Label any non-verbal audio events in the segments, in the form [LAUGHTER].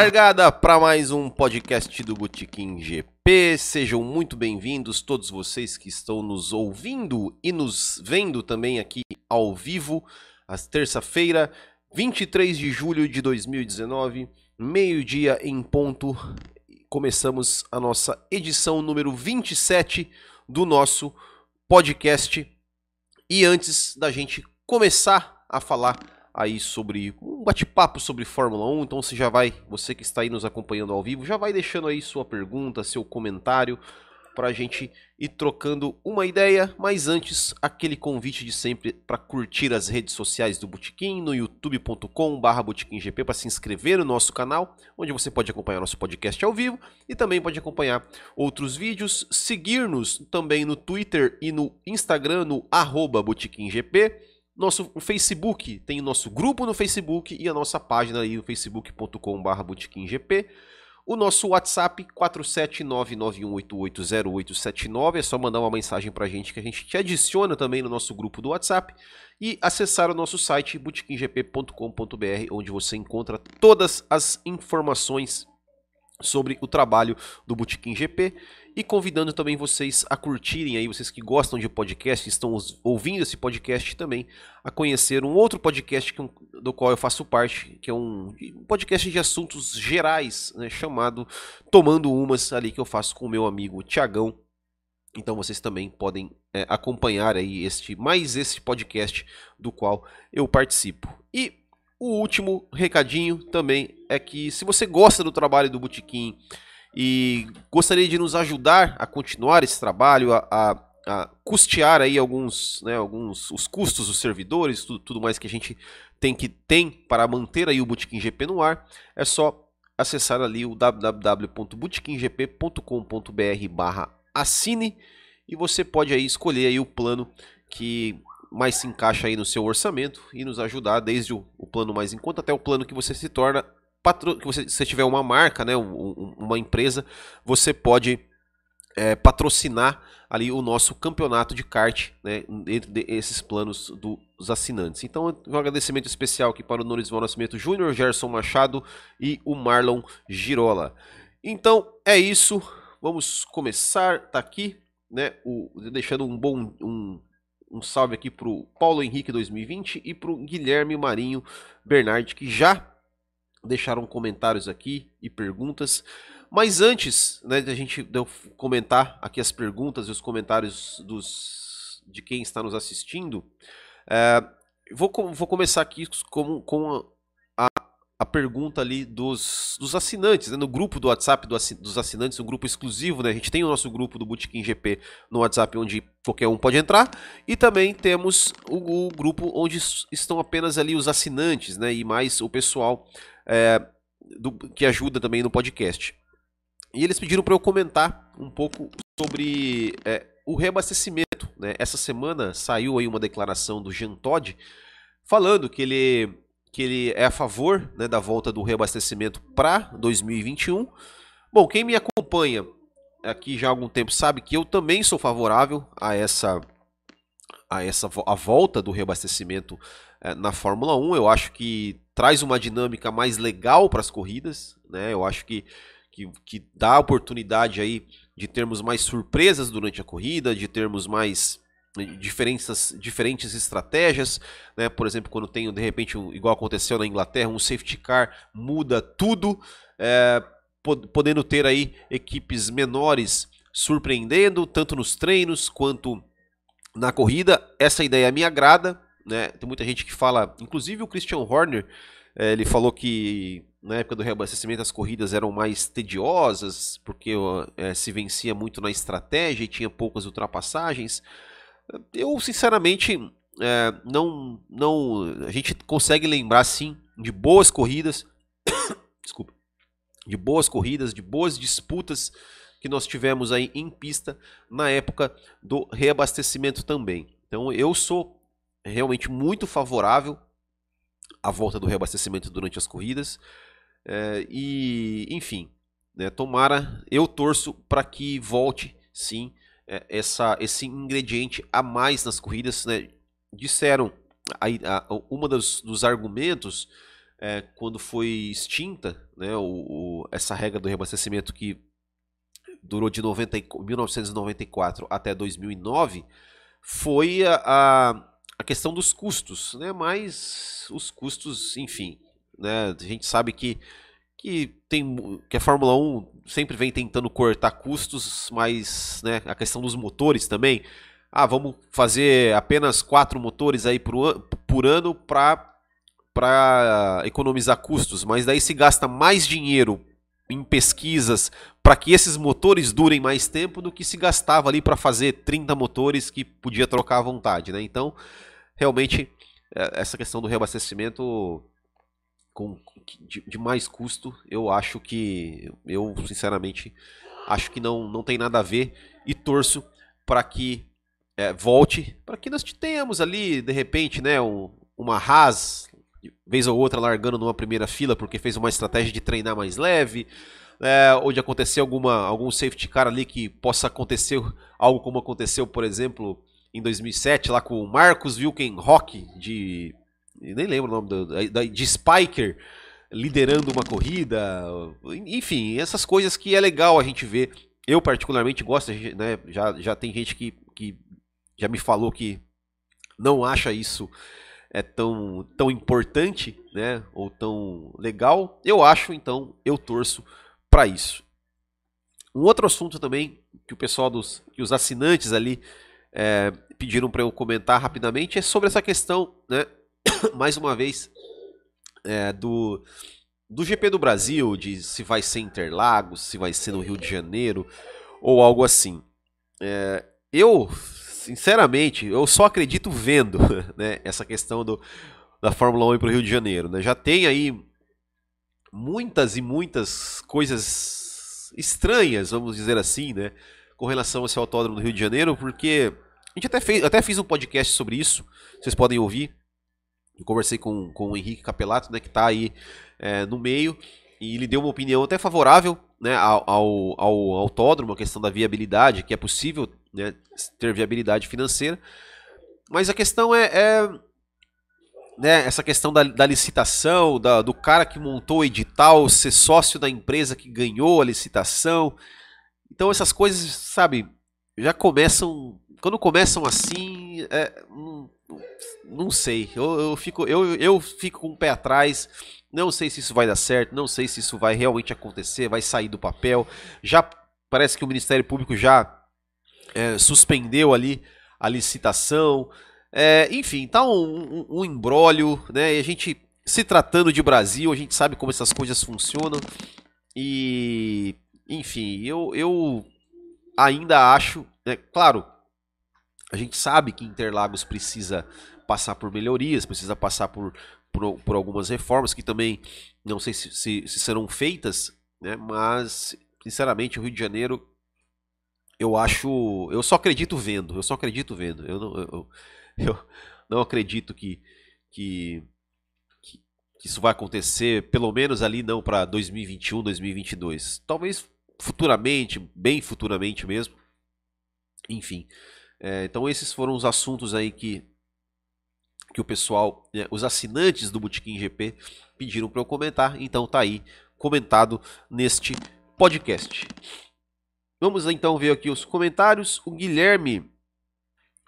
Largada para mais um podcast do Botequim GP. Sejam muito bem-vindos todos vocês que estão nos ouvindo e nos vendo também aqui ao vivo, às terça-feira, 23 de julho de 2019, meio-dia em ponto. Começamos a nossa edição número 27 do nosso podcast. E antes da gente começar a falar aí sobre um bate-papo sobre Fórmula 1. Então você já vai, você que está aí nos acompanhando ao vivo, já vai deixando aí sua pergunta, seu comentário para a gente ir trocando uma ideia. Mas antes, aquele convite de sempre para curtir as redes sociais do Botequim no youtube.com/barra botequimgp para se inscrever no nosso canal, onde você pode acompanhar nosso podcast ao vivo e também pode acompanhar outros vídeos. Seguir-nos também no Twitter e no Instagram no arroba botequimgp nosso Facebook, tem o nosso grupo no Facebook e a nossa página aí no facebook.com.br botequimgp. O nosso WhatsApp 47991880879, é só mandar uma mensagem pra gente que a gente te adiciona também no nosso grupo do WhatsApp e acessar o nosso site botequimgp.com.br, onde você encontra todas as informações sobre o trabalho do Botequim GP e convidando também vocês a curtirem aí, vocês que gostam de podcast, estão ouvindo esse podcast também, a conhecer um outro podcast que, do qual eu faço parte, que é um, podcast de assuntos gerais, né, chamado Tomando Umas, ali que eu faço com o meu amigo Tiagão. Então vocês também podem é, acompanhar aí este mais este podcast do qual eu participo. E o último recadinho também é que se você gosta do trabalho do Botequim e gostaria de nos ajudar a continuar esse trabalho, a, a, a custear aí alguns, né, alguns os custos dos servidores, tudo, tudo, mais que a gente tem que tem para manter aí o Botequim GP no ar, é só acessar ali o www.botequimgp.com.br assine e você pode aí escolher aí o plano que mais se encaixa aí no seu orçamento e nos ajudar desde o, o plano mais em conta até o plano que você se torna patro, você, se tiver uma marca, né, um, uma empresa, você pode é, patrocinar ali o nosso campeonato de kart, né, entre esses planos dos assinantes. Então, um agradecimento especial aqui para o Norisval Nascimento Júnior, Gerson Machado e o Marlon Girola. Então, é isso. Vamos começar. Tá aqui, né, o, deixando um bom um, um salve aqui para o Paulo Henrique 2020 e para o Guilherme Marinho Bernardi, que já deixaram comentários aqui e perguntas. Mas antes né, de a gente comentar aqui as perguntas e os comentários dos, de quem está nos assistindo, é, vou, vou começar aqui com, com a pergunta ali dos, dos assinantes, né? no grupo do WhatsApp do, dos assinantes, um grupo exclusivo, né? A gente tem o nosso grupo do Bootkin GP no WhatsApp, onde qualquer um pode entrar, e também temos o, o grupo onde estão apenas ali os assinantes, né? E mais o pessoal é, do, que ajuda também no podcast. E eles pediram para eu comentar um pouco sobre é, o reabastecimento, né? Essa semana saiu aí uma declaração do Jean Todd falando que ele que ele é a favor né, da volta do reabastecimento para 2021. Bom, quem me acompanha aqui já há algum tempo sabe que eu também sou favorável a essa a essa a volta do reabastecimento na Fórmula 1. Eu acho que traz uma dinâmica mais legal para as corridas, né? Eu acho que, que, que dá oportunidade aí de termos mais surpresas durante a corrida, de termos mais diferentes, diferentes estratégias, né? Por exemplo, quando tem de repente, um, igual aconteceu na Inglaterra, um safety car muda tudo, é, podendo ter aí equipes menores surpreendendo, tanto nos treinos quanto na corrida. Essa ideia me agrada, né? Tem muita gente que fala, inclusive o Christian Horner, é, ele falou que na época do reabastecimento as corridas eram mais tediosas, porque é, se vencia muito na estratégia e tinha poucas ultrapassagens. Eu, sinceramente, é, não, não. A gente consegue lembrar, sim, de boas corridas. [COUGHS] Desculpa. De boas corridas, de boas disputas que nós tivemos aí em pista na época do reabastecimento também. Então, eu sou realmente muito favorável à volta do reabastecimento durante as corridas. É, e, enfim, né, tomara, eu torço para que volte sim é, essa, esse ingrediente a mais nas corridas. Né? Disseram, aí, a, uma dos, dos argumentos é, quando foi extinta né, o, o, essa regra do reabastecimento que durou de 90, 1994 até 2009, foi a, a, a questão dos custos, né? Mas os custos, enfim, né? A gente sabe que que tem que a Fórmula 1 sempre vem tentando cortar custos, mas né, a questão dos motores também. Ah, vamos fazer apenas quatro motores aí por, por ano para para economizar custos, mas daí se gasta mais dinheiro em pesquisas para que esses motores durem mais tempo do que se gastava ali para fazer 30 motores que podia trocar à vontade, né? Então, realmente é, essa questão do reabastecimento com de, de, mais custo, eu acho que eu sinceramente acho que não, não tem nada a ver e torço para que é, volte, para que nós tenhamos ali de repente, né, um, uma Haas vez ou outra largando numa primeira fila porque fez uma estratégia de treinar mais leve, é, ou de acontecer alguma, algum safety car ali que possa acontecer algo como aconteceu, por exemplo, em 2007 lá com o Marcos Wilkenrock de nem lembro o nome do, de Spiker liderando uma corrida, enfim, essas coisas que é legal a gente ver. Eu particularmente gosto, né? Já, já tem gente que, que já me falou que não acha isso é tão, tão importante, né? Ou tão legal. Eu acho, então, eu torço para isso. Um outro assunto também que o pessoal dos, que os assinantes ali é, pediram para eu comentar rapidamente é sobre essa questão, né? [COUGHS] Mais uma vez é, do do GP do Brasil, de se vai ser Interlagos, se vai ser no Rio de Janeiro ou algo assim. É, eu sinceramente, eu só acredito vendo [LAUGHS] né, essa questão do, da Fórmula 1 para o Rio de Janeiro. Né? Já tem aí muitas e muitas coisas estranhas, vamos dizer assim, né, com relação a esse autódromo do Rio de Janeiro, porque a gente até, fez, até fiz um podcast sobre isso, vocês podem ouvir. Eu conversei com, com o Henrique Capelato, né, que está aí é, no meio, e ele deu uma opinião até favorável né, ao, ao, ao autódromo, a questão da viabilidade, que é possível né, ter viabilidade financeira. Mas a questão é, é né, essa questão da, da licitação, da, do cara que montou o edital, ser sócio da empresa que ganhou a licitação. Então essas coisas, sabe, já começam. Quando começam assim, é, não, não, sei. Eu, eu, fico, eu, eu fico com o pé atrás. Não sei se isso vai dar certo, não sei se isso vai realmente acontecer, vai sair do papel. Já parece que o Ministério Público já é, suspendeu ali a licitação. É, enfim, tá um, um, um embrólio, né? E a gente, se tratando de Brasil, a gente sabe como essas coisas funcionam. E, enfim, eu, eu ainda acho, né, claro, a gente sabe que Interlagos precisa passar por melhorias, precisa passar por, por, por algumas reformas que também não sei se, se, se serão feitas, né? Mas, sinceramente, o Rio de Janeiro eu acho. Eu só acredito vendo. Eu só acredito vendo. Eu não, eu, [LAUGHS] eu não acredito que, que, que, isso vai acontecer, pelo menos ali não para 2021, 2022. Talvez futuramente, bem futuramente mesmo. Enfim. É, então esses foram os assuntos aí que, que o pessoal, né, os assinantes do Botequim GP pediram para eu comentar. Então tá aí comentado neste podcast. Vamos então ver aqui os comentários. O Guilherme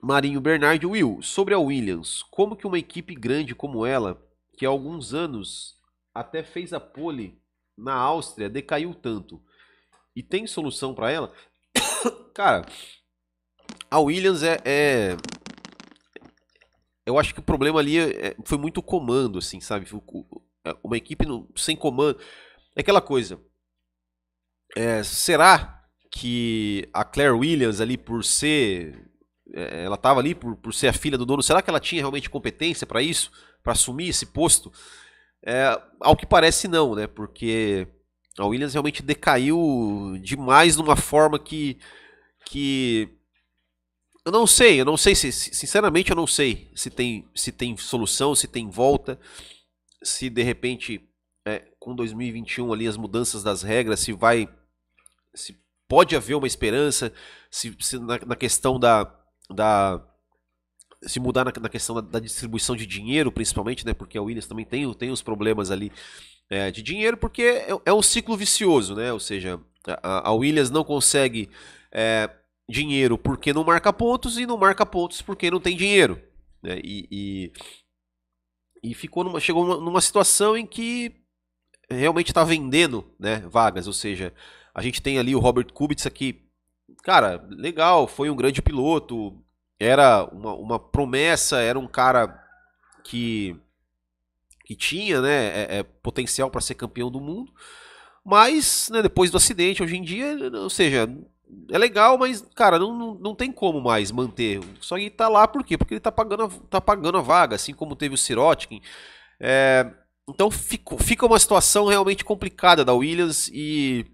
Marinho Bernardi Will, sobre a Williams, como que uma equipe grande como ela, que há alguns anos até fez a pole na Áustria, decaiu tanto? E tem solução para ela? [COUGHS] Cara, a Williams é, é, Eu acho que o problema ali é, foi muito comando, assim, sabe? É, uma equipe no, sem comando. É aquela coisa. É, será que a Claire Williams ali por ser é, ela estava ali por, por ser a filha do dono, será que ela tinha realmente competência para isso, para assumir esse posto? É, ao que parece não, né? Porque a Williams realmente decaiu demais numa forma que que eu não sei, eu não sei se sinceramente eu não sei se tem se tem solução, se tem volta, se de repente é, com 2021 ali as mudanças das regras se vai se pode haver uma esperança se, se na, na, questão da, da, se mudar na, na questão da, da, distribuição de dinheiro, principalmente, né? Porque a Williams também tem, tem os problemas ali é, de dinheiro, porque é, é, um ciclo vicioso, né? Ou seja, a, a Williams não consegue é, dinheiro porque não marca pontos e não marca pontos porque não tem dinheiro. Né? E, e, e ficou numa, chegou numa, numa situação em que realmente está vendendo né, vagas, ou seja, a gente tem ali o Robert Kubica aqui, cara, legal, foi um grande piloto, era uma, uma promessa, era um cara que, que tinha né, é, é, potencial para ser campeão do mundo, mas né, depois do acidente, hoje em dia, ou seja, é legal, mas, cara, não, não, não tem como mais manter. Só que tá lá por quê? Porque ele tá pagando, a, tá pagando a vaga, assim como teve o Sirotkin. É, então fica, fica uma situação realmente complicada da Williams e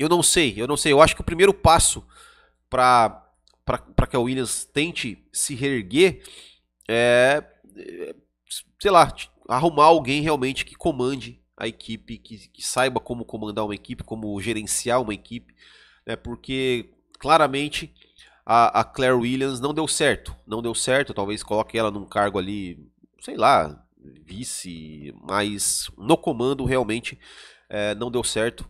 eu não sei, eu não sei. Eu acho que o primeiro passo para que a Williams tente se reerguer é, é, sei lá, arrumar alguém realmente que comande a equipe, que, que saiba como comandar uma equipe, como gerenciar uma equipe né, porque claramente a, a, Claire Williams não deu certo. Não deu certo, talvez coloque ela num cargo ali, sei lá, vice, mas no comando realmente é, não deu certo.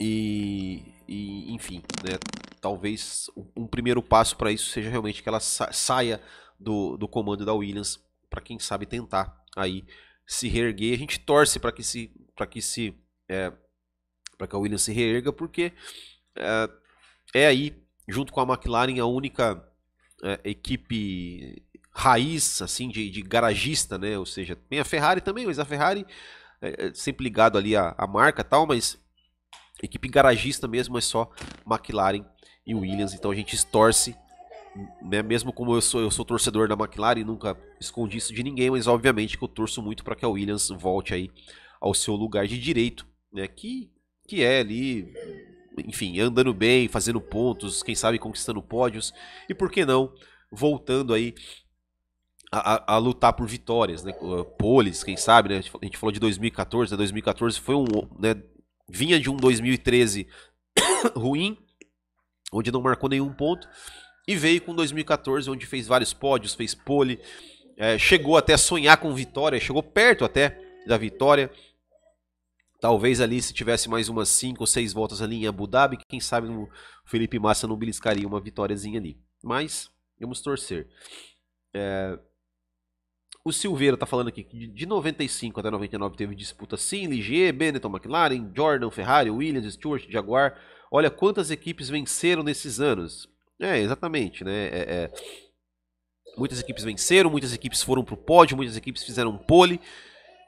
E, e enfim, né, talvez um, primeiro passo para isso seja realmente que ela sa saia do, do comando da Williams, para quem sabe tentar aí se reerguer. A gente torce para que se, para que se é, para que a Williams se reerga, porque é, é aí, junto com a McLaren, a única é, equipe raiz, assim, de, de, garagista, né? Ou seja, tem a Ferrari também, mas a Ferrari é, é sempre ligado ali à, à marca tal, mas equipe garagista mesmo é só McLaren e Williams, então a gente torce, né? Mesmo como eu sou, eu sou torcedor da McLaren e nunca escondi isso de ninguém, mas obviamente que eu torço muito para que a Williams volte aí ao seu lugar de direito, né? Que, que é ali enfim, andando bem, fazendo pontos, quem sabe conquistando pódios, e por que não, voltando aí a, a, lutar por vitórias, né? Poles, quem sabe, né? A gente falou de 2014, né? 2014 foi um, né? Vinha de um 2013 [COUGHS] ruim, onde não marcou nenhum ponto, e veio com 2014, onde fez vários pódios, fez pole, é, chegou até a sonhar com vitória, chegou perto até da vitória, Talvez ali, se tivesse mais umas 5 ou 6 voltas ali em Abu Dhabi, quem sabe o Felipe Massa não beliscaria uma vitóriazinha ali. Mas, vamos torcer. É... O Silveira tá falando aqui que de 95 até 99 teve disputa sim, Ligier, Benetton, McLaren, Jordan, Ferrari, Williams, Stewart, Jaguar. Olha quantas equipes venceram nesses anos. É, exatamente, né? É, é... Muitas equipes venceram, muitas equipes foram pro pódio, muitas equipes fizeram pole.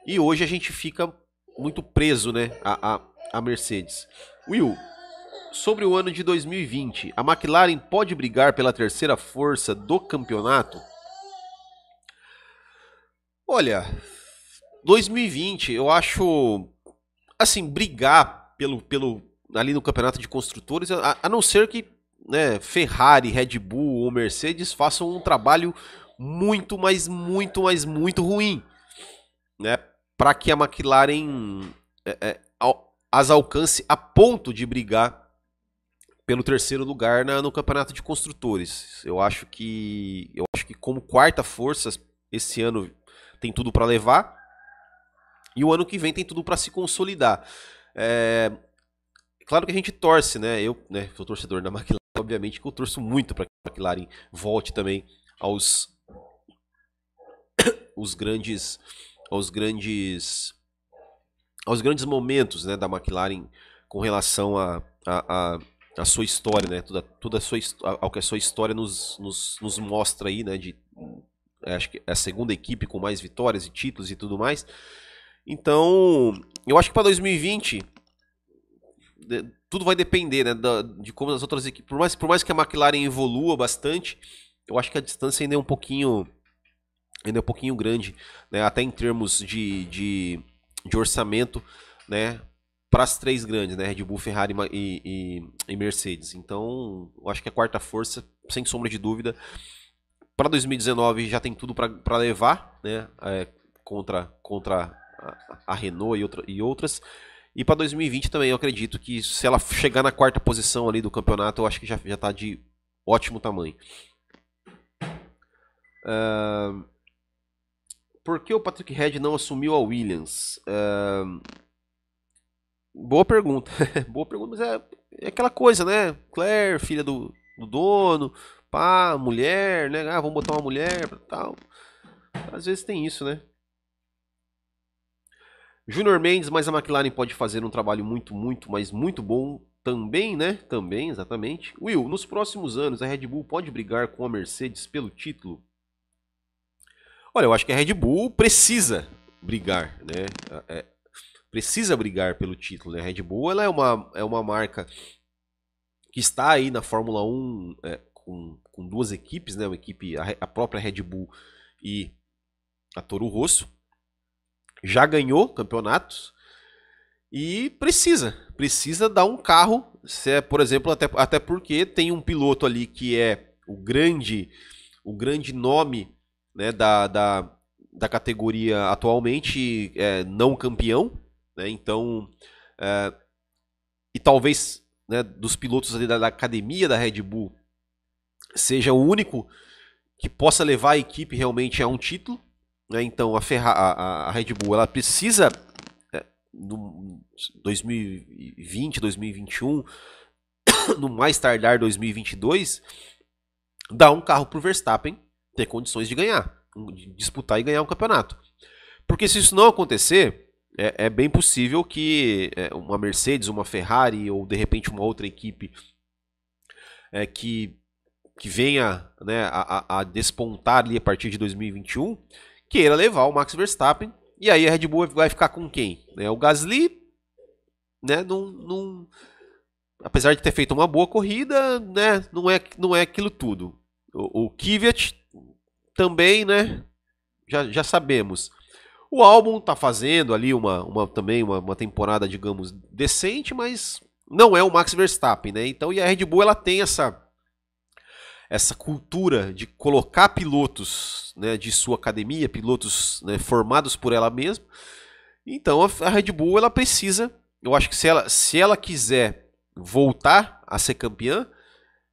E hoje a gente fica muito preso, né, a, a, a Mercedes. Will, sobre o ano de 2020, a McLaren pode brigar pela terceira força do campeonato? Olha, 2020, eu acho assim, brigar pelo, pelo ali no campeonato de construtores, a, a não ser que né, Ferrari, Red Bull ou Mercedes façam um trabalho muito, mas muito, mas muito ruim, né? para que a McLaren é, é, as alcance a ponto de brigar pelo terceiro lugar na, no campeonato de construtores. Eu acho que eu acho que como quarta força esse ano tem tudo para levar e o ano que vem tem tudo para se consolidar. É, claro que a gente torce, né? Eu, né, sou torcedor da [LAUGHS] McLaren, obviamente que eu torço muito para que a McLaren volte também aos [COUGHS] os grandes aos grandes aos grandes momentos né, da McLaren com relação a, a, a, a sua história, né, toda, toda a sua, ao que a sua história nos, nos, nos mostra aí, né, de, acho que é a segunda equipe com mais vitórias e títulos e tudo mais. Então, eu acho que para 2020 tudo vai depender né, da, de como as outras equipes. Por mais, por mais que a McLaren evolua bastante, eu acho que a distância ainda é um pouquinho ainda é um pouquinho grande, né, até em termos de, de, de orçamento, né, para as três grandes, né, Red Bull, Ferrari e, e, e, Mercedes. Então, eu acho que a quarta força, sem sombra de dúvida, para 2019 já tem tudo para levar, né, é, contra, contra a, a Renault e, outra, e outras. E para 2020 também eu acredito que se ela chegar na quarta posição ali do campeonato, eu acho que já, já tá de ótimo tamanho. Uh, por que o Patrick Head não assumiu a Williams? Boa pergunta. [LAUGHS] boa pergunta, mas é, é, aquela coisa, né? Claire, filha do, do dono, pá, mulher, né? Ah, vamos botar uma mulher tal. Às vezes tem isso, né? Júnior Mendes, mas a McLaren pode fazer um trabalho muito, muito, mas muito bom também, né? Também, exatamente. Will, nos próximos anos a Red Bull pode brigar com a Mercedes pelo título? Olha, eu acho que a Red Bull precisa brigar, né? É, precisa brigar pelo título. Né? A Red Bull ela é, uma, é uma marca que está aí na Fórmula 1 é, com, com duas equipes, né? Uma equipe, a, a própria Red Bull e a Toro Rosso. Já ganhou campeonatos e precisa, precisa dar um carro, se é, por exemplo, até, até porque tem um piloto ali que é o grande, o grande nome né, da, da, da categoria atualmente, é, não campeão, né, então, é, e talvez né, dos pilotos da, da academia da Red Bull seja o único que possa levar a equipe realmente a um título. Né? Então a, Ferra a, a, Red Bull ela precisa no 2020, 2021, [COUGHS] no mais tardar 2022, dar um carro para o Verstappen ter condições de ganhar, de disputar e ganhar um campeonato. Porque se isso não acontecer, é, é bem possível que é, uma Mercedes, uma Ferrari ou de repente uma outra equipe é, que, que venha né, a, a despontar ali a partir de 2021 queira levar o Max Verstappen e aí a Red Bull vai ficar com quem? Né? O Gasly, né? Num, num, apesar de ter feito uma boa corrida, né? Não é, não é aquilo tudo. O, o Kvyat também, né? Já, já sabemos. O álbum tá fazendo ali uma, uma também uma, uma temporada, digamos, decente, mas não é o Max Verstappen, né? Então, e a Red Bull ela tem essa essa cultura de colocar pilotos né, de sua academia, pilotos né, formados por ela mesma. Então a Red Bull ela precisa, eu acho que se ela, se ela quiser voltar a ser campeã,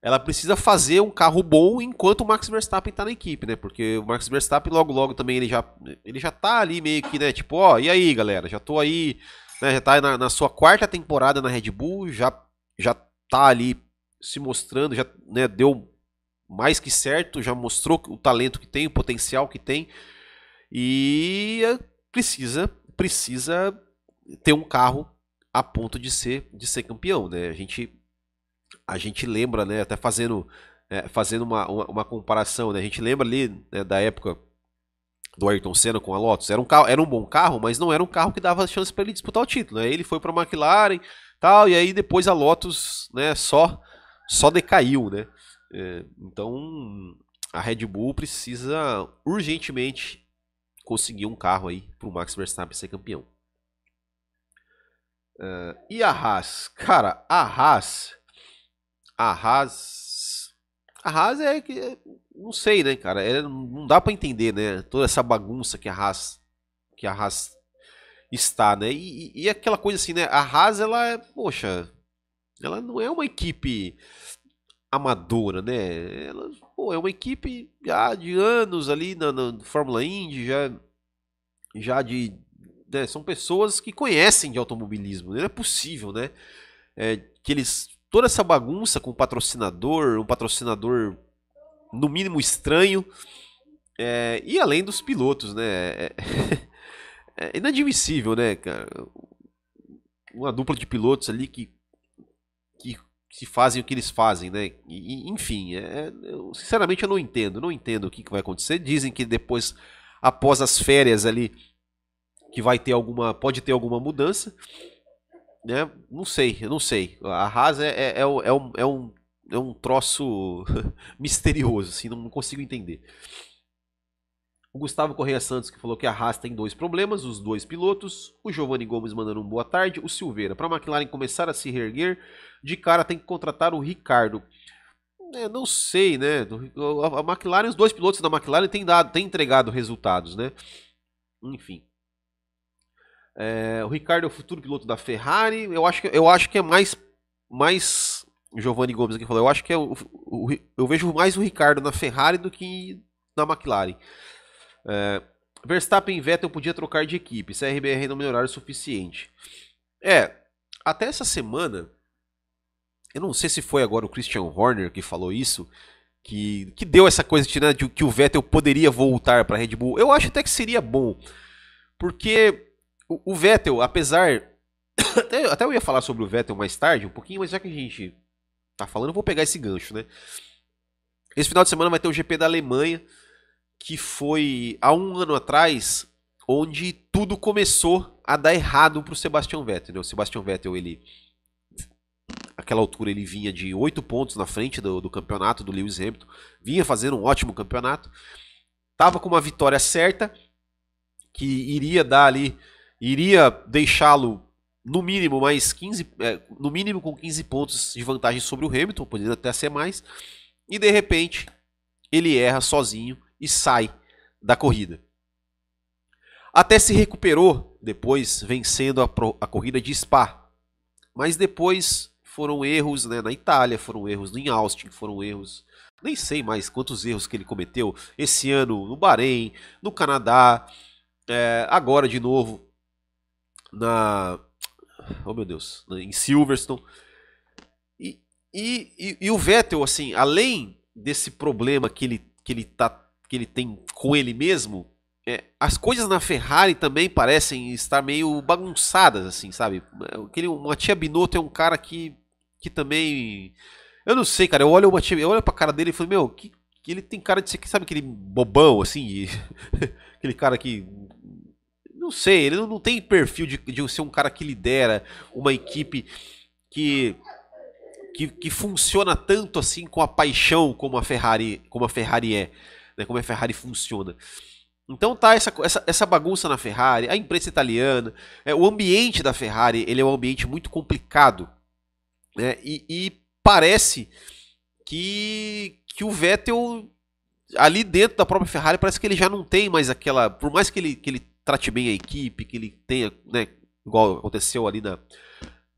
ela precisa fazer um carro bom enquanto o Max Verstappen está na equipe, né? Porque o Max Verstappen logo logo também ele já ele já tá ali meio que, né, tipo, ó, e aí, galera, já tô aí, né, já tá na, na sua quarta temporada na Red Bull, já já tá ali se mostrando, já, né, deu mais que certo, já mostrou o talento que tem, o potencial que tem e precisa precisa ter um carro a ponto de ser de ser campeão, né? A gente a gente lembra, né? Até fazendo é, fazendo uma, uma, uma, comparação, né? A gente lembra ali né, da época do Ayrton Senna com a Lotus. Era um carro, era um bom carro, mas não era um carro que dava chance para ele disputar o título. Né? Ele foi para a McLaren, tal, e aí depois a Lotus, né? Só só decaiu, né? É, então a Red Bull precisa urgentemente conseguir um carro aí para o Max Verstappen ser campeão. Uh, e a Haas? Cara, a Haas. A Haas. A Haas é que. Não sei, né, cara? É, não dá para entender, né? Toda essa bagunça que a Haas. Que a Haas está, né? E, e, e aquela coisa assim, né? A Haas, ela é. Poxa. Ela não é uma equipe amadora, né? Ela pô, é uma equipe já de anos ali na, na Fórmula Indy, já, já de. Né, são pessoas que conhecem de automobilismo. Né? Não é possível, né? É, que eles. Toda essa bagunça com o patrocinador, um patrocinador no mínimo estranho. É, e além dos pilotos, né? É, [LAUGHS] é inadmissível, né, cara? Uma dupla de pilotos ali que, que se fazem o que eles fazem, né? E, enfim, é, eu, sinceramente eu não entendo, não entendo o que, que vai acontecer. Dizem que depois, após as férias ali, que vai ter alguma, pode ter alguma mudança, né? Não sei, eu não sei. A Haas é, é, é, é um, é, um, é um troço [LAUGHS] misterioso, assim, não consigo entender. O Gustavo Correia Santos que falou que a Haas tem dois problemas, os dois pilotos. O Giovanni Gomes mandando um boa tarde. O Silveira, para a McLaren começar a se reerguer, de cara tem que contratar o Ricardo. É, não sei, né? A McLaren, os dois pilotos da McLaren têm dado, têm entregado resultados, né? Enfim. É, o Ricardo é o futuro piloto da Ferrari. Eu acho que, eu acho que é mais, mais Giovanni Gomes aqui falou. Eu acho que é o, o, eu vejo mais o Ricardo na Ferrari do que na McLaren. É, Verstappen e Vettel podia trocar de equipe, se a RBR não melhorar o suficiente. É, até essa semana, eu não sei se foi agora o Christian Horner que falou isso, que, que deu essa coisa de, né, de que o Vettel poderia voltar para a Red Bull. Eu acho até que seria bom, porque o, o Vettel, apesar. [COUGHS] até, até eu ia falar sobre o Vettel mais tarde, um pouquinho, mas já que a gente tá falando, eu vou pegar esse gancho, né? Esse final de semana vai ter o GP da Alemanha que foi há um ano atrás, onde tudo começou a dar errado para o Sebastian Vettel. Né? O Sebastian Vettel, ele, aquela altura, ele vinha de oito pontos na frente do, do campeonato do Lewis Hamilton, vinha fazendo um ótimo campeonato, estava com uma vitória certa, que iria dar ali, iria deixá-lo no mínimo mais 15, é, no mínimo com 15 pontos de vantagem sobre o Hamilton, podendo até ser mais, e de repente ele erra sozinho e sai da corrida. Até se recuperou depois, vencendo a, pro, a corrida de Spa. Mas depois foram erros né, na Itália, foram erros em Austin, foram erros. Nem sei mais quantos erros que ele cometeu esse ano no Bahrein, no Canadá, é, agora de novo na. Oh meu Deus, em Silverstone. E, e, e, o Vettel, assim, além desse problema que ele, que ele tá que ele tem com ele mesmo, é, as coisas na Ferrari também parecem estar meio bagunçadas, assim, sabe? Aquele, o Matia Binotto é um cara que, que também. Eu não sei, cara. Eu olho, o Matia, eu olho pra cara dele e falo, meu, que, que ele tem cara de ser, sabe, aquele bobão, assim, e, [LAUGHS] aquele cara que. Não sei, ele não, tem perfil de, de ser um cara que lidera uma equipe que que, que, funciona tanto assim com a paixão como a Ferrari, como a Ferrari é né, como a Ferrari funciona. Então tá essa, essa, essa bagunça na Ferrari, a imprensa italiana, é, o ambiente da Ferrari ele é um ambiente muito complicado. Né, e, e parece que, que o Vettel, ali dentro da própria Ferrari, parece que ele já não tem mais aquela. Por mais que ele, que ele trate bem a equipe, que ele tenha, né, igual aconteceu ali na,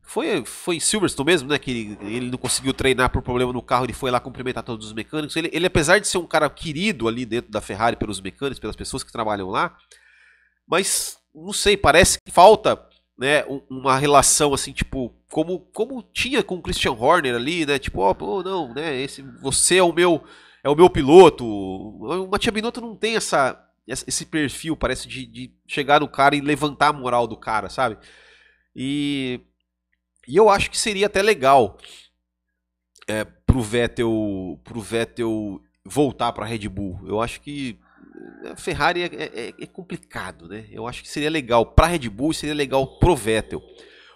foi, foi em Silverstone mesmo, né? Que ele, ele, não conseguiu treinar por problema no carro, ele foi lá cumprimentar todos os mecânicos. Ele, ele, apesar de ser um cara querido ali dentro da Ferrari pelos mecânicos, pelas pessoas que trabalham lá, mas não sei, parece que falta né, uma relação assim, tipo, como, como tinha com o Christian Horner ali, né? Tipo, ó, oh, não, né? Esse, você é o meu é o meu piloto. O Matia Binotto não tem essa, esse perfil, parece, de, de chegar no cara e levantar a moral do cara, sabe? E e eu acho que seria até legal é, pro Vettel, pro Vettel voltar para a Red Bull. Eu acho que a é, Ferrari é, é, é, complicado, né? Eu acho que seria legal para a Red Bull e seria legal pro Vettel.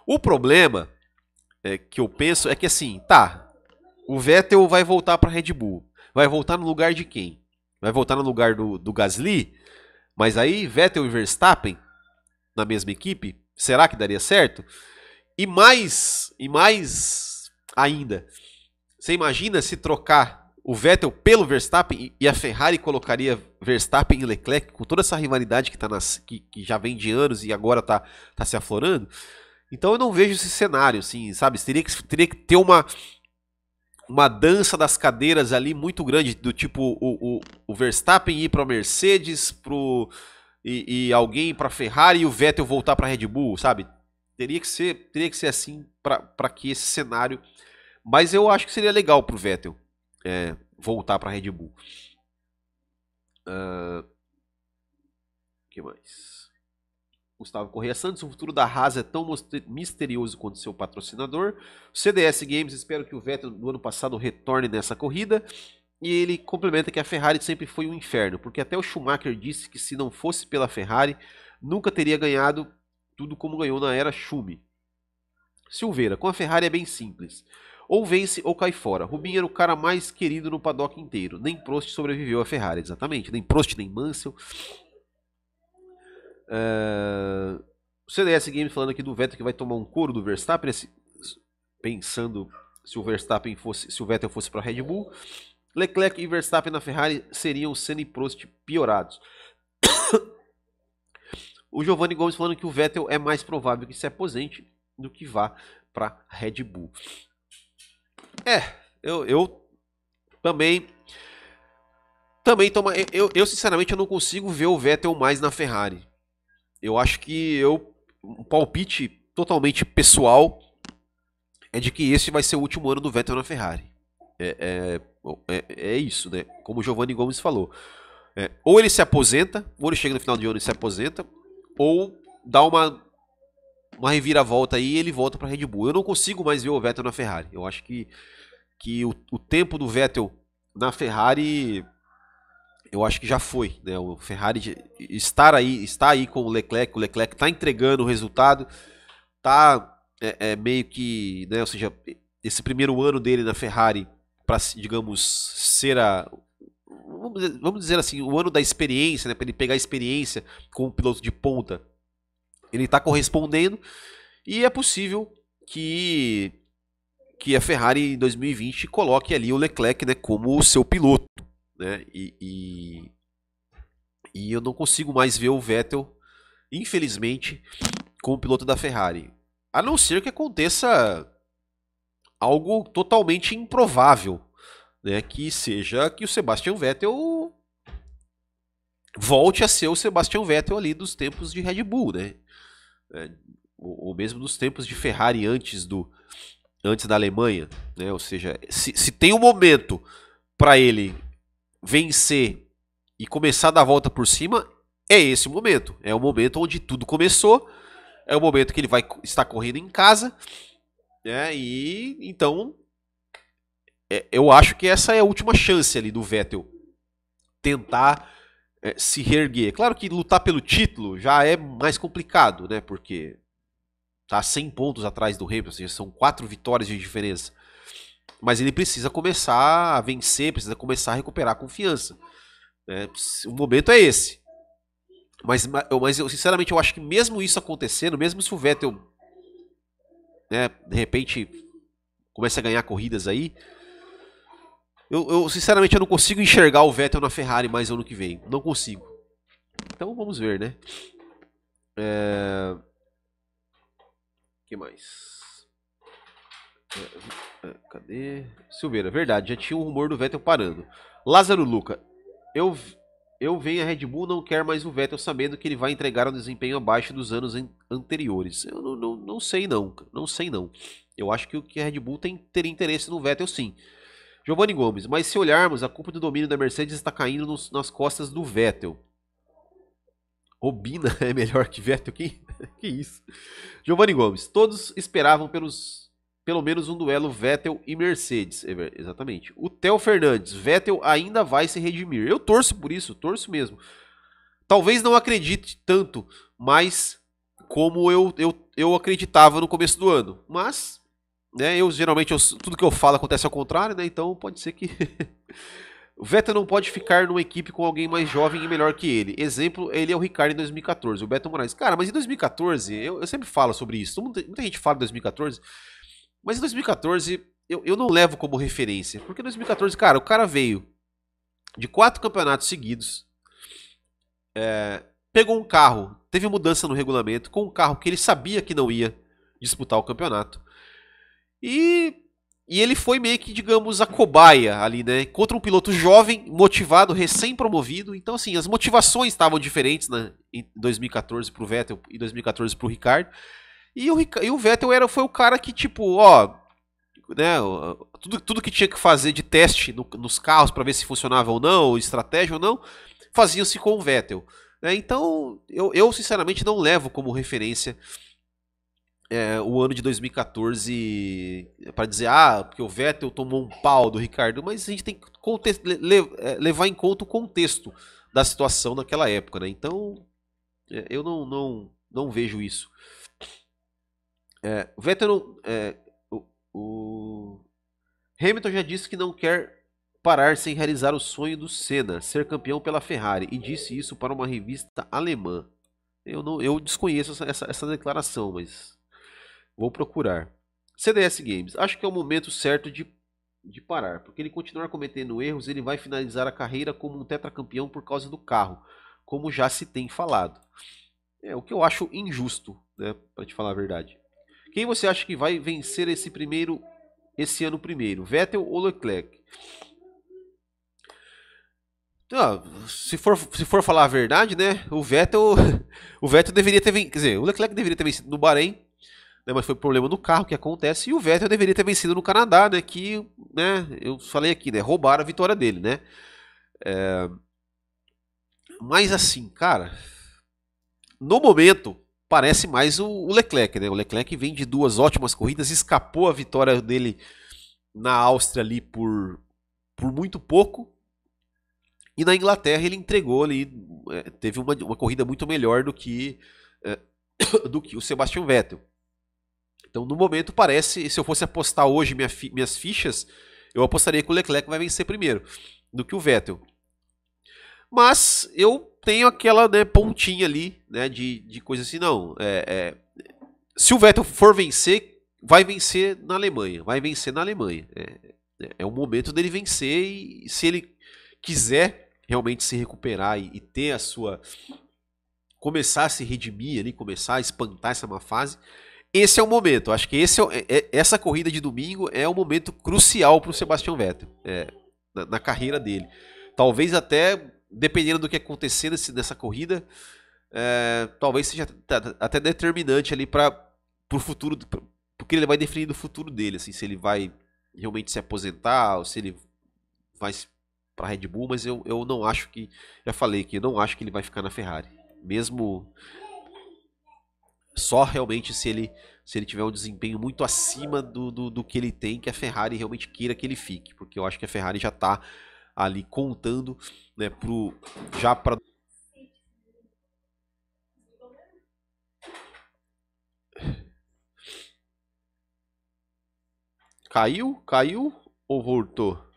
O problema é, que eu penso é que assim, tá, o Vettel vai voltar para a Red Bull. Vai voltar no lugar de quem? Vai voltar no lugar do, do Gasly? Mas aí Vettel e Verstappen na mesma equipe, será que daria certo? E mais, e mais ainda, você imagina se trocar o Vettel pelo Verstappen e a Ferrari colocaria Verstappen e Leclerc com toda essa rivalidade que, tá nas, que, que já vem de anos e agora tá, tá se aflorando? Então eu não vejo esse cenário, assim, sabe? Teria que, teria que ter uma, uma dança das cadeiras ali muito grande, do tipo o, o, o Verstappen ir para Mercedes, pro, e, e alguém para Ferrari e o Vettel voltar para Red Bull, sabe? Teria que ser, teria que ser assim para que esse cenário. Mas eu acho que seria legal para o Vettel é, voltar para a Red Bull. Uh, que mais? Gustavo Correia Santos, o futuro da Haas é tão misterioso quanto seu patrocinador. CDS Games, espero que o Vettel no ano passado retorne nessa corrida. E ele complementa que a Ferrari sempre foi um inferno, porque até o Schumacher disse que se não fosse pela Ferrari, nunca teria ganhado tudo como ganhou na era Schumi. Silveira, com a Ferrari é bem simples. Ou vence ou cai fora. Rubinho era o cara mais querido no paddock inteiro. Nem Prost sobreviveu à Ferrari, exatamente. Nem Prost, nem Mansell. O CDS Game falando aqui do Vettel que vai tomar um couro do Verstappen, pensando se o Verstappen fosse, se o Vettel fosse para a Red Bull. Leclerc e Verstappen na Ferrari seriam Senna e Prost piorados. O Giovanni Gomes falando que o Vettel é mais provável que se aposente do que vá para Red Bull. É, eu, eu também Também toma. Eu, eu, sinceramente, eu não consigo ver o Vettel mais na Ferrari. Eu acho que eu. Um palpite totalmente pessoal é de que esse vai ser o último ano do Vettel na Ferrari. É, é, é, é isso, né? Como o Giovanni Gomes falou. É, ou ele se aposenta, ou ele chega no final de ano e se aposenta, ou dá uma, uma reviravolta aí e ele volta para Red Bull. Eu não consigo mais ver o Vettel na Ferrari. Eu acho que, que o, o tempo do Vettel na Ferrari eu acho que já foi, né? O Ferrari estar aí, está aí com o Leclerc, o Leclerc está entregando o resultado, tá é, é, meio que, né? Ou seja, esse primeiro ano dele na Ferrari para, digamos, ser a vamos dizer assim, o ano da experiência, né? Para ele pegar experiência com o piloto de ponta, ele está correspondendo e é possível que que a Ferrari em 2020 coloque ali o Leclerc, né, como o seu piloto né? E, e, e, eu não consigo mais ver o Vettel, infelizmente, como piloto da Ferrari. A não ser que aconteça algo totalmente improvável, né? Que seja que o Sebastian Vettel volte a ser o Sebastian Vettel ali dos tempos de Red Bull, né? É, ou, mesmo dos tempos de Ferrari antes do antes da Alemanha, né? Ou seja, se, se tem um momento para ele vencer e começar a dar a volta por cima, é esse o momento. É o momento onde tudo começou. É o momento que ele vai estar correndo em casa. Né? E então eu acho que essa é a última chance ali do Vettel tentar é, se reerguer. Claro que lutar pelo título já é mais complicado, né? Porque tá 100 pontos atrás do Hamilton, ou seja, são quatro vitórias de diferença. Mas ele precisa começar a vencer, precisa começar a recuperar a confiança. Né? O momento é esse. Mas, mas eu, sinceramente, eu acho que mesmo isso acontecendo, mesmo se o Vettel, né, de repente, comece a ganhar corridas aí, eu, eu, sinceramente eu não consigo enxergar o Vettel na Ferrari mais ano que vem. Não consigo. Então vamos ver, né? É... que mais? É, é, cadê? Silveira, verdade, já tinha um rumor do Vettel parando. Lázaro Luca, eu, eu venho a Red Bull não quer mais o Vettel sabendo que ele vai entregar um desempenho abaixo dos anos anteriores. Eu não, não, não sei não, não sei não. Eu acho que o que a Red Bull tem ter interesse no Vettel sim. Giovanni Gomes, mas se olharmos, a culpa do domínio da Mercedes está caindo nos, nas costas do Vettel. Obina [LAUGHS] é melhor que Vettel? Que, que isso? Giovanni Gomes, todos esperavam pelos pelo menos um duelo Vettel e Mercedes. É exatamente. O Theo Fernandes, Vettel ainda vai se redimir. Eu torço por isso, torço mesmo. Talvez não acredite tanto, mas como eu, eu, eu acreditava no começo do ano. Mas, né, eu geralmente, eu, tudo que eu falo acontece ao contrário, né? Então pode ser que. [LAUGHS] o Vettel não pode ficar numa equipe com alguém mais jovem e melhor que ele. Exemplo, ele é o Ricardo em 2014, o Beto Moraes. Cara, mas em 2014, eu, eu sempre falo sobre isso. Muita, muita gente fala em 2014. Mas em 2014, eu, eu não levo como referência. Porque em 2014, cara, o cara veio de quatro campeonatos seguidos. É, pegou um carro, teve mudança no regulamento, com um carro que ele sabia que não ia disputar o campeonato. E, e ele foi meio que, digamos, a cobaia ali, né? Contra um piloto jovem, motivado, recém-promovido. Então, assim, as motivações estavam diferentes né, em 2014 para o Vettel e 2014 para o Ricardo. E o, e o Vettel era, foi o cara que, tipo, ó, né, tudo, tudo que tinha que fazer de teste no, nos carros para ver se funcionava ou não, estratégia ou não, faziam-se com o Vettel. Né? Então, eu, eu sinceramente não levo como referência é, o ano de 2014 para dizer, ah, porque o Vettel tomou um pau do Ricardo, mas a gente tem que é, levar em conta o contexto da situação naquela época, né? Então, é, eu não, não, não vejo isso. É, o Vettel é, o, o, Hamilton já disse que não quer parar sem realizar o sonho do Senna, ser campeão pela Ferrari, e disse isso para uma revista alemã. Eu, não, eu desconheço essa, essa, essa declaração, mas vou procurar. CDS Games, acho que é o momento certo de, de parar, porque ele continuar cometendo erros, ele vai finalizar a carreira como um tetracampeão por causa do carro, como já se tem falado. É o que eu acho injusto, né, para te falar a verdade. Quem você acha que vai vencer esse primeiro esse ano primeiro, Vettel ou Leclerc? ah, se, for, se for falar a verdade, né? O Vettel, [LAUGHS] o Vettel deveria ter vencido. Quer dizer, o Leclerc deveria ter vencido no Bahrein, né, mas foi problema no carro que acontece. E o Vettel deveria ter vencido no Canadá, né? Que, né? Eu falei aqui, né? Roubaram a vitória dele, né? É... Mas assim, cara, no momento parece mais o, Leclerc, né? O Leclerc vem de duas ótimas corridas, escapou a vitória dele na Áustria ali por, por muito pouco. E na Inglaterra ele entregou ali, é, teve uma, uma corrida muito melhor do que, é, [COUGHS] do que o Sebastian Vettel. Então, no momento, parece, se eu fosse apostar hoje minha fi, minhas fichas, eu apostaria que o Leclerc vai vencer primeiro do que o Vettel. Mas eu tenho aquela né, pontinha ali né, de, de coisa assim, não. É, é, se o Vettel for vencer, vai vencer na Alemanha. Vai vencer na Alemanha. É, é, é o momento dele vencer e se ele quiser realmente se recuperar e, e ter a sua. começar a se redimir ali, começar a espantar essa má fase, esse é o momento. Acho que esse é, é, essa corrida de domingo é o momento crucial para o Sebastian Vettel é, na, na, carreira dele. Talvez até, dependendo do que acontecer nesse, nessa corrida, é, talvez seja até determinante ali para o futuro, porque ele vai definir o futuro dele, assim, se ele vai realmente se aposentar ou se ele vai para Red Bull, mas eu, eu não acho que, já falei que eu não acho que ele vai ficar na Ferrari, mesmo só realmente se ele, se ele tiver um desempenho muito acima do, do, do, que ele tem, que a Ferrari realmente queira que ele fique. Porque eu acho que a Ferrari já está ali contando né, pro, já para. Caiu? Caiu ou voltou?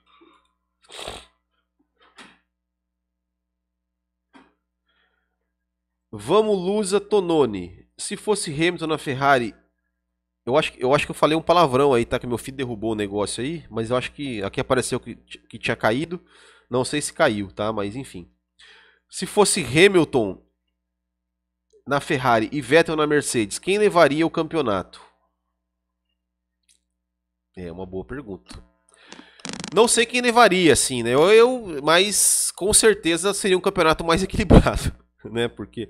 Vamos Lusa Tononi se fosse Hamilton na Ferrari, eu acho, eu acho que eu falei um palavrão aí, tá? Que meu filho derrubou o negócio aí, mas eu acho que aqui apareceu que, que tinha caído. Não sei se caiu, tá? Mas enfim. Se fosse Hamilton na Ferrari e Vettel na Mercedes, quem levaria o campeonato? É uma boa pergunta. Não sei quem levaria, assim, né? Eu, eu, mas com certeza seria um campeonato mais [LAUGHS] equilibrado, né? Porque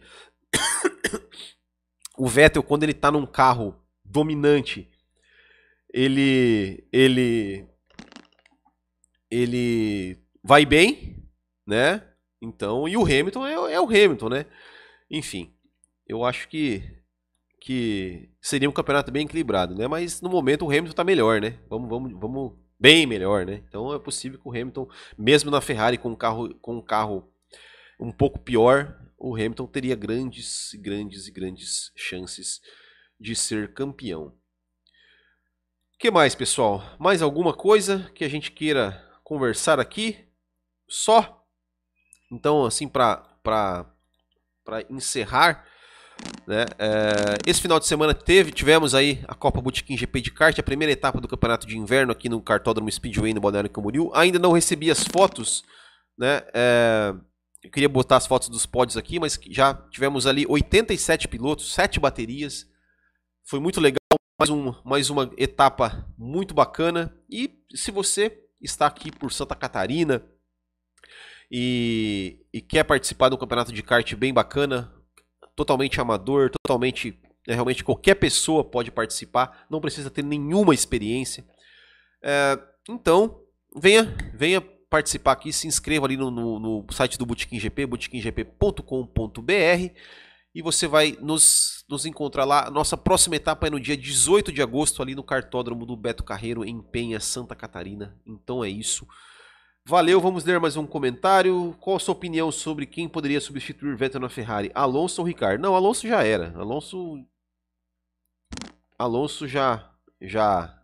o Vettel, quando ele tá num carro dominante, ele. ele. ele vai bem, né? Então, e o Hamilton é, é o Hamilton, né? Enfim, eu acho que que seria um campeonato bem equilibrado, né? Mas no momento o Hamilton tá melhor, né? Vamos, vamos, vamos bem melhor, né? Então é possível que o Hamilton, mesmo na Ferrari com um carro com um carro um pouco pior, o Hamilton teria grandes, grandes e grandes chances de ser campeão. O que mais, pessoal? Mais alguma coisa que a gente queira conversar aqui? Só? Então, assim, para encerrar, né, é, esse final de semana teve, tivemos aí a Copa Botequim GP de kart, a primeira etapa do campeonato de inverno aqui no Cartódromo Speedway no Balneário Camboriú. Ainda não recebi as fotos, né? É, eu queria botar as fotos dos pódios aqui, mas já tivemos ali 87 pilotos, 7 baterias. Foi muito legal, mais, um, mais uma etapa muito bacana. E se você está aqui por Santa Catarina e, e quer participar de um campeonato de kart bem bacana, totalmente amador, totalmente. É, realmente qualquer pessoa pode participar, não precisa ter nenhuma experiência. É, então, venha, venha participar aqui, se inscreva ali no, no, no site do Botequim GP, botequimgp.com.br e você vai nos, nos encontrar lá. Nossa próxima etapa é no dia 18 de agosto, ali no cartódromo do Beto Carreiro, em Penha, Santa Catarina. Então é isso. Valeu, vamos ler mais um comentário. Qual a sua opinião sobre quem poderia substituir Vettel na Ferrari? Alonso ou Ricardo? Não, Alonso já era. Alonso. Alonso já. Já.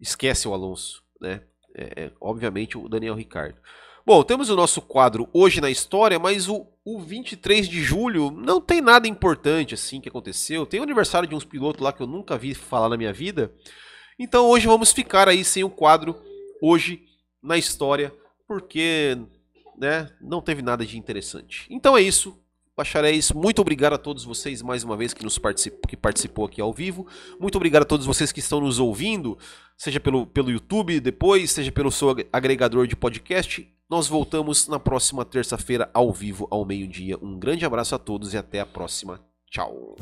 Esquece o Alonso, né? É, é, obviamente, o Daniel Ricardo. Bom, temos o nosso quadro Hoje na História, mas o, o 23 de julho não tem nada importante assim que aconteceu. Tem o aniversário de uns pilotos lá que eu nunca vi falar na minha vida. Então hoje vamos ficar aí sem o quadro Hoje na História, porque né, não teve nada de interessante. Então é isso. Bacharéis, muito obrigado a todos vocês mais uma vez que nos participou, que participou aqui ao vivo. Muito obrigado a todos vocês que estão nos ouvindo, seja pelo, pelo YouTube depois, seja pelo seu agregador de podcast. Nós voltamos na próxima terça-feira ao vivo ao meio-dia. Um grande abraço a todos e até a próxima. Tchau.